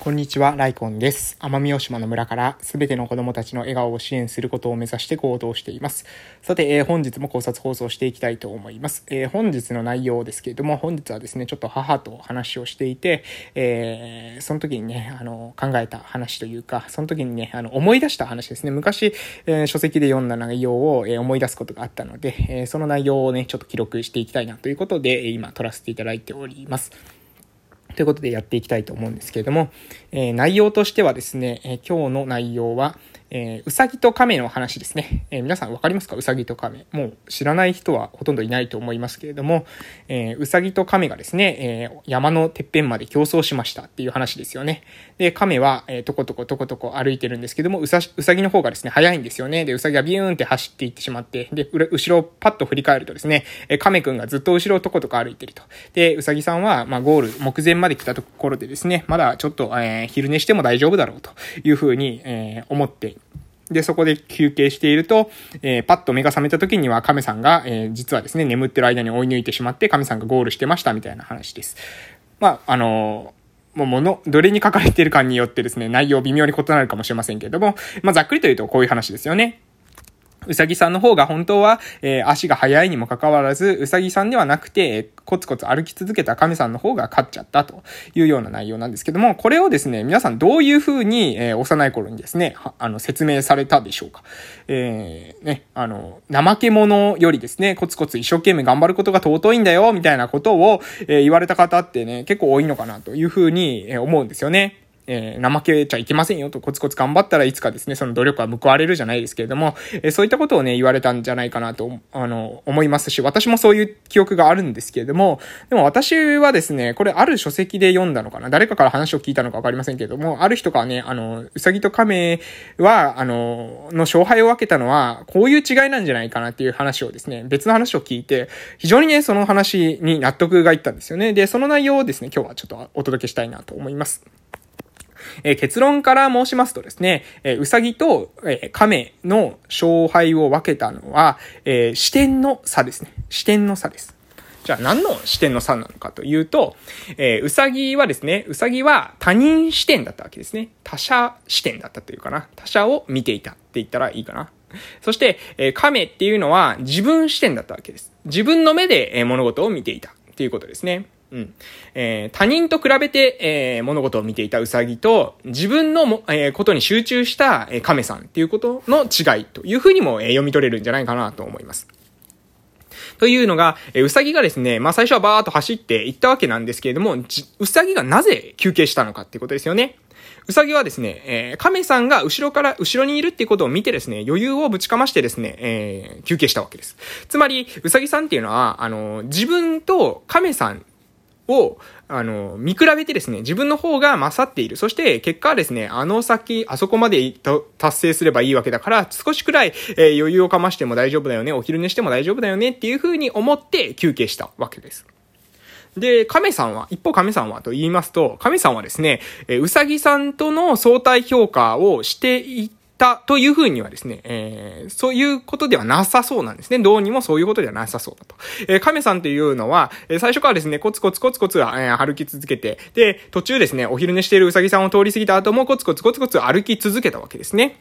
こんにちは、ライコンです。奄美大島の村からすべての子供たちの笑顔を支援することを目指して行動しています。さて、えー、本日も考察放送していきたいと思います。えー、本日の内容ですけれども、本日はですね、ちょっと母と話をしていて、えー、その時にね、あの、考えた話というか、その時にね、あの、思い出した話ですね。昔、え書籍で読んだ内容を、え思い出すことがあったので、えその内容をね、ちょっと記録していきたいなということで、今撮らせていただいております。ということでやっていきたいと思うんですけれども、えー、内容としてはですね、え、今日の内容は、えー、うさぎと亀の話ですね。えー、皆さんわかりますか？うさぎと亀。もう知らない人はほとんどいないと思いますけれども、えー、うさぎと亀がですね、えー、山のてっぺんまで競争しましたっていう話ですよね。で、亀は、えー、とことことことこ歩いてるんですけども、うさ、うさぎの方がですね、速いんですよね。で、うさぎがビューンって走っていってしまって、で、後ろをパッと振り返るとですね、えー、亀くんがずっと後ろをとことこ歩いてると。で、うさぎさんは、まあ、ゴール、目前まで来たところでですね、まだちょっと、えー、昼寝しても大丈夫だろうというふうに、えー、思ってで、そこで休憩していると、えー、パッと目が覚めた時には亀さんが、えー、実はですね、眠ってる間に追い抜いてしまって亀さんがゴールしてましたみたいな話です。まあ、あの、もう物、どれに書かれているかによってですね、内容微妙に異なるかもしれませんけれども、まあ、ざっくりと言うとこういう話ですよね。うさぎさんの方が本当は、えー、足が速いにもかかわらず、うさぎさんではなくて、コツコツ歩き続けた亀さんの方が勝っちゃったというような内容なんですけども、これをですね、皆さんどういう風に、えー、幼い頃にですね、あの、説明されたでしょうか。えー、ね、あの、怠け者よりですね、コツコツ一生懸命頑張ることが尊いんだよ、みたいなことを、えー、言われた方ってね、結構多いのかなという風に思うんですよね。えー、怠けちゃいけませんよと、コツコツ頑張ったらいつかですね、その努力は報われるじゃないですけれども、えー、そういったことをね、言われたんじゃないかなと、あの、思いますし、私もそういう記憶があるんですけれども、でも私はですね、これある書籍で読んだのかな誰かから話を聞いたのかわかりませんけれども、ある人がね、あの、うさぎと亀は、あの、の勝敗を分けたのは、こういう違いなんじゃないかなっていう話をですね、別の話を聞いて、非常にね、その話に納得がいったんですよね。で、その内容をですね、今日はちょっとお届けしたいなと思います。えー、結論から申しますとですね、えー、うさぎと、えー、亀の勝敗を分けたのは、えー、視点の差ですね。視点の差です。じゃあ何の視点の差なのかというと、えー、うさぎはですね、うさぎは他人視点だったわけですね。他者視点だったというかな。他者を見ていたって言ったらいいかな。そして、えー、亀っていうのは自分視点だったわけです。自分の目で、えー、物事を見ていたっていうことですね。うん。えー、他人と比べて、えー、物事を見ていたウサギと、自分のも、えー、ことに集中した、えー、亀さんっていうことの違いというふうにも、えー、読み取れるんじゃないかなと思います。というのが、えー、うさぎがですね、まあ最初はバーっと走っていったわけなんですけれども、うさぎがなぜ休憩したのかっていうことですよね。うさぎはですね、えー、亀さんが後ろから、後ろにいるってことを見てですね、余裕をぶちかましてですね、えー、休憩したわけです。つまり、うさぎさんっていうのは、あの、自分と亀さんを、あの、見比べてですね、自分の方が勝っている。そして、結果はですね、あの先、あそこまで達成すればいいわけだから、少しくらい、えー、余裕をかましても大丈夫だよね、お昼寝しても大丈夫だよねっていう風に思って休憩したわけです。で、亀さんは、一方亀さんはと言いますと、亀さんはですね、えうさぎさんとの相対評価をしていたというふうにはですね、えー、そういうことではなさそうなんですね。どうにもそういうことではなさそうだと。えー、亀さんというのは、えー、最初からですね、コツコツコツコツ、えー、歩き続けて、で、途中ですね、お昼寝しているうさぎさんを通り過ぎた後もコツコツコツコツ歩き続けたわけですね。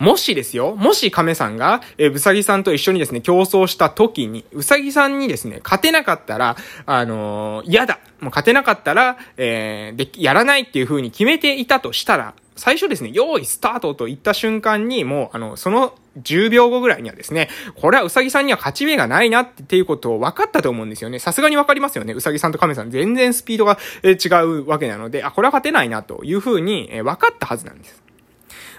もしですよ、もし亀さんが、えうさぎさんと一緒にですね、競争した時に、うさぎさんにですね、勝てなかったら、あのー、嫌だ。もう勝てなかったら、えー、で、やらないっていう風に決めていたとしたら、最初ですね、用意スタートと言った瞬間に、もう、あの、その10秒後ぐらいにはですね、これはうさぎさんには勝ち目がないなっていうことを分かったと思うんですよね。さすがに分かりますよね。うさぎさんと亀さん全然スピードが違うわけなので、あ、これは勝てないなというふうに分かったはずなんです。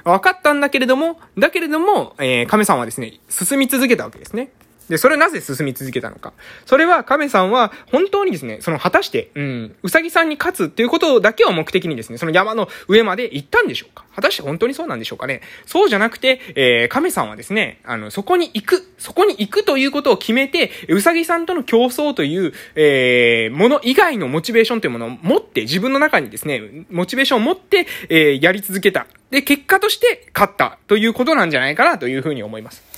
分かったんだけれども、だけれども、えー、亀さんはですね、進み続けたわけですね。で、それなぜ進み続けたのか。それは、亀さんは、本当にですね、その、果たして、うん、うさぎさんに勝つっていうことだけを目的にですね、その山の上まで行ったんでしょうか果たして本当にそうなんでしょうかねそうじゃなくて、えー、亀さんはですね、あの、そこに行く、そこに行くということを決めて、うさぎさんとの競争という、えー、もの以外のモチベーションというものを持って、自分の中にですね、モチベーションを持って、えー、やり続けた。で、結果として勝ったということなんじゃないかなというふうに思います。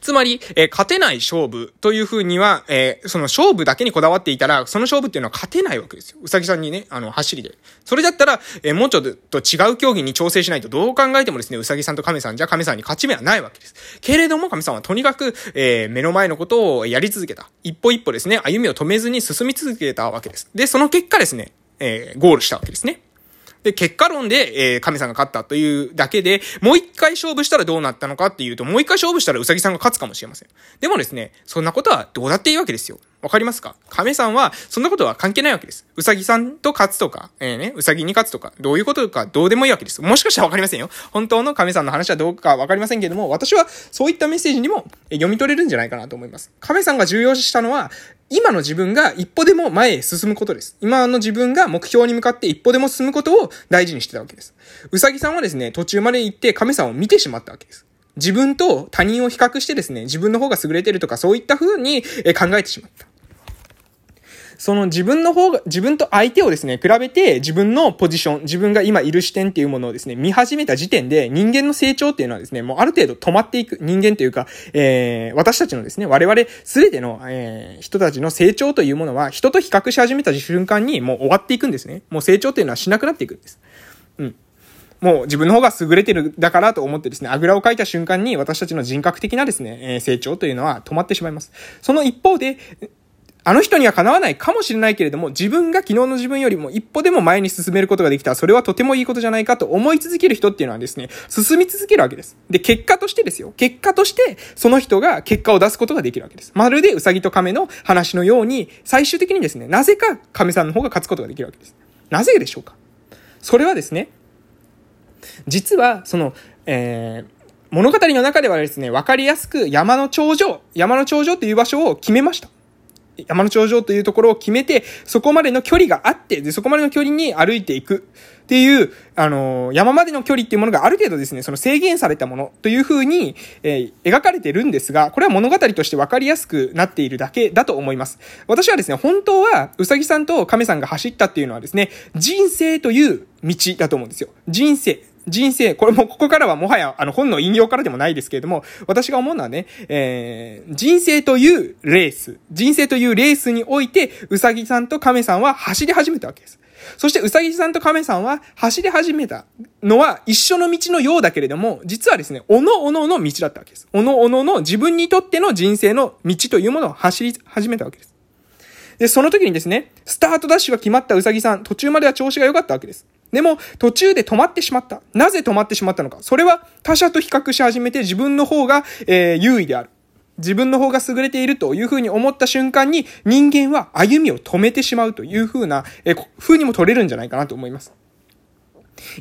つまり、えー、勝てない勝負というふうには、えー、その勝負だけにこだわっていたら、その勝負っていうのは勝てないわけですよ。うさぎさんにね、あの、走りで。それだったら、えー、もうちょっと違う競技に調整しないと、どう考えてもですね、うさぎさんと亀さんじゃ亀さんに勝ち目はないわけです。けれども、亀さんはとにかく、えー、目の前のことをやり続けた。一歩一歩ですね、歩みを止めずに進み続けたわけです。で、その結果ですね、えー、ゴールしたわけですね。で、結果論で、えー、神さんが勝ったというだけで、もう一回勝負したらどうなったのかっていうと、もう一回勝負したらうさぎさんが勝つかもしれません。でもですね、そんなことはどうだっていいわけですよ。わかりますか？亀さんは、そんなことは関係ないわけです。うさぎさんと勝つとか、えー、ね、うさぎに勝つとか、どういうことかどうでもいいわけです。もしかしたらわかりませんよ。本当の亀さんの話はどうかわかりませんけども、私はそういったメッセージにも読み取れるんじゃないかなと思います。亀さんが重要視したのは、今の自分が一歩でも前へ進むことです。今の自分が目標に向かって一歩でも進むことを大事にしてたわけです。うさぎさんはですね、途中まで行って亀さんを見てしまったわけです。自分と他人を比較してですね、自分の方が優れてるとかそういった風に考えてしまった。その自分の方が、自分と相手をですね、比べて自分のポジション、自分が今いる視点っていうものをですね、見始めた時点で人間の成長っていうのはですね、もうある程度止まっていく人間というか、えー、私たちのですね、我々すべての、えー、人たちの成長というものは人と比較し始めた瞬間にもう終わっていくんですね。もう成長っていうのはしなくなっていくんです。うん。もう自分の方が優れてるだからと思ってですね、あぐらをかいた瞬間に私たちの人格的なですね、え成長というのは止まってしまいます。その一方で、あの人にはかなわないかもしれないけれども、自分が昨日の自分よりも一歩でも前に進めることができたら、それはとてもいいことじゃないかと思い続ける人っていうのはですね、進み続けるわけです。で、結果としてですよ。結果として、その人が結果を出すことができるわけです。まるでうさぎと亀の話のように、最終的にですね、なぜか亀さんの方が勝つことができるわけです。なぜでしょうか？それはですね、実は、その、えー、物語の中ではですね、わかりやすく山の頂上、山の頂上っていう場所を決めました。山の頂上というところを決めて、そこまでの距離があって、で、そこまでの距離に歩いていくっていう、あのー、山までの距離っていうものがある程度ですね、その制限されたものという風に、えー、描かれてるんですが、これは物語として分かりやすくなっているだけだと思います。私はですね、本当は、うさぎさんと亀さんが走ったっていうのはですね、人生という道だと思うんですよ。人生。人生、これもここからはもはやあの本の引用からでもないですけれども、私が思うのはね、えー、人生というレース、人生というレースにおいて、うさぎさんと亀さんは走り始めたわけです。そして、うさぎさんと亀さんは走り始めたのは一緒の道のようだけれども、実はですね、おのおのの道だったわけです。おのおのの自分にとっての人生の道というものを走り始めたわけです。で、その時にですね、スタートダッシュが決まったうさぎさん、途中までは調子が良かったわけです。でも、途中で止まってしまった。なぜ止まってしまったのか。それは他者と比較し始めて自分の方が、えー、優位である。自分の方が優れているというふうに思った瞬間に人間は歩みを止めてしまうというふうな、えー、風にも取れるんじゃないかなと思います。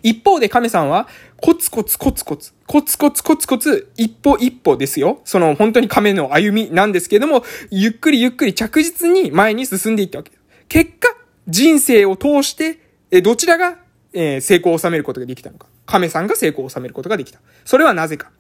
一方で亀さんは、コツコツコツコツ、コツコツコツコツ、一歩一歩ですよ。その本当に亀の歩みなんですけれども、ゆっくりゆっくり着実に前に進んでいったわけです。結果、人生を通して、どちらがえー、成功を収めることができたのか。亀さんが成功を収めることができた。それはなぜか。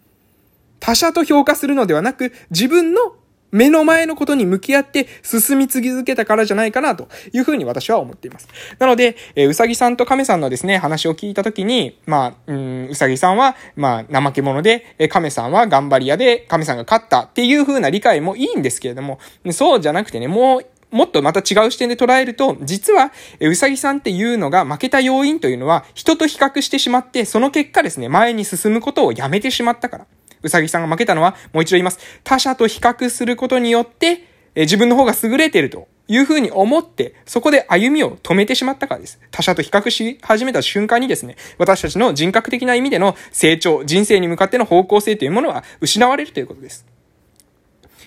他者と評価するのではなく、自分の目の前のことに向き合って進み続けたからじゃないかなというふうに私は思っています。なので、え、うさぎさんと亀さんのですね、話を聞いたときに、まあ、うん、うさぎさんは、まあ、怠け者で、えー、亀さんは頑張り屋で、亀さんが勝ったっていうふうな理解もいいんですけれども、そうじゃなくてね、もうもっとまた違う視点で捉えると、実は、うさぎさんっていうのが負けた要因というのは、人と比較してしまって、その結果ですね、前に進むことをやめてしまったから。うさぎさんが負けたのは、もう一度言います。他者と比較することによって、え自分の方が優れているというふうに思って、そこで歩みを止めてしまったからです。他者と比較し始めた瞬間にですね、私たちの人格的な意味での成長、人生に向かっての方向性というものは失われるということです。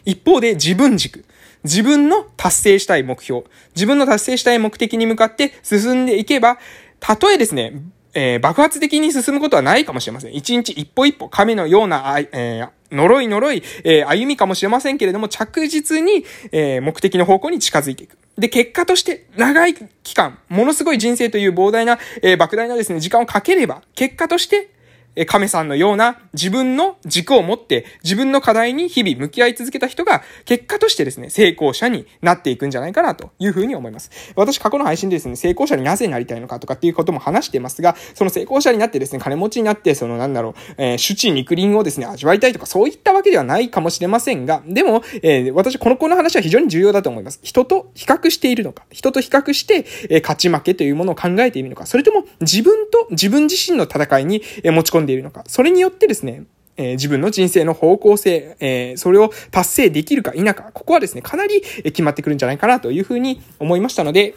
一方で自分軸。自分の達成したい目標、自分の達成したい目的に向かって進んでいけば、たとえですね、えー、爆発的に進むことはないかもしれません。一日一歩一歩、亀のような、えー、呪い呪い、えー、歩みかもしれませんけれども、着実に、え、目的の方向に近づいていく。で、結果として、長い期間、ものすごい人生という膨大な、え、莫大なですね、時間をかければ、結果として、え、亀さんのような自分の軸を持って自分の課題に日々向き合い続けた人が結果としてですね、成功者になっていくんじゃないかなというふうに思います。私過去の配信でですね、成功者になぜなりたいのかとかっていうことも話してますが、その成功者になってですね、金持ちになって、そのなんだろう、えー、主治肉林をですね、味わいたいとかそういったわけではないかもしれませんが、でも、えー、私この子の話は非常に重要だと思います。人と比較しているのか、人と比較して、えー、勝ち負けというものを考えているのか、それとも自分と自分自身の戦いに持ち込んでいるのか、それによってですね、え、自分の人生の方向性、え、それを達成できるか否か、ここはですね、かなり決まってくるんじゃないかなというふうに思いましたので、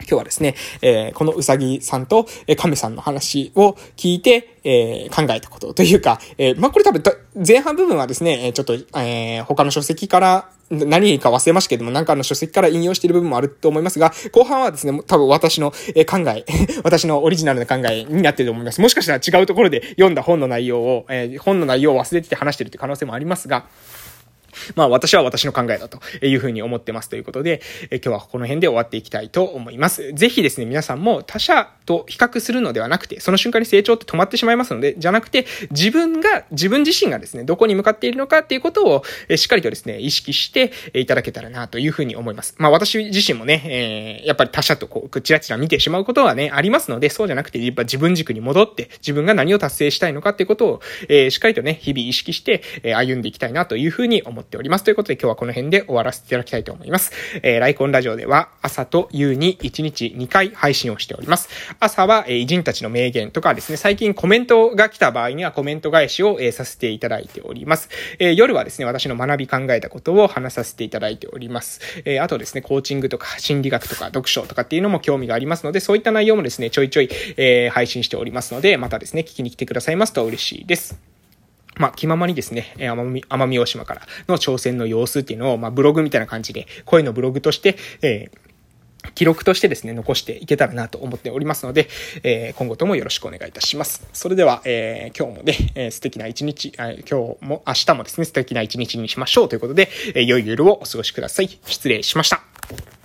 今日はですね、え、このうさぎさんと、え亀さんの話を聞いて、え、考えたことというか、え、まあ、これ多分、前半部分はですね、ちょっと、えー、他の書籍から何か忘れましたけども、なんかの書籍から引用している部分もあると思いますが、後半はですね、多分私の考え、私のオリジナルな考えになっていると思います。もしかしたら違うところで読んだ本の内容を、え、本の内容を忘れてて話してるって可能性もありますが、まあ私は私の考えだというふうに思ってますということで、え今日はこの辺で終わっていきたいと思います。ぜひですね、皆さんも他者と比較するのではなくて、その瞬間に成長って止まってしまいますので、じゃなくて、自分が、自分自身がですね、どこに向かっているのかっていうことを、えしっかりとですね、意識していただけたらなというふうに思います。まあ私自身もね、えー、やっぱり他者とこう、チラチラ見てしまうことはね、ありますので、そうじゃなくて、やっぱ自分軸に戻って、自分が何を達成したいのかっていうことを、えー、しっかりとね、日々意識して、え歩んでいきたいなというふうに思ってております。ということで、今日はこの辺で終わらせていただきたいと思います。えー、ライコンラジオでは朝と夕に1日2回配信をしております。朝は、えー、偉人たちの名言とかですね、最近コメントが来た場合にはコメント返しを、えー、させていただいております。えー、夜はですね、私の学び考えたことを話させていただいております。えー、あとですね、コーチングとか心理学とか読書とかっていうのも興味がありますので、そういった内容もですね、ちょいちょい、えー、配信しておりますので、またですね、聞きに来てくださいますと嬉しいです。まあ、気ままにですね、奄美、奄美大島からの挑戦の様子っていうのを、まあ、ブログみたいな感じで、声のブログとして、えー記録としてですね、残していけたらなと思っておりますので、えー、今後ともよろしくお願いいたします。それでは、えー、今日もね、え、素敵な一日、今日も明日もですね、素敵な一日にしましょうということで、え、良い夜をお過ごしください。失礼しました。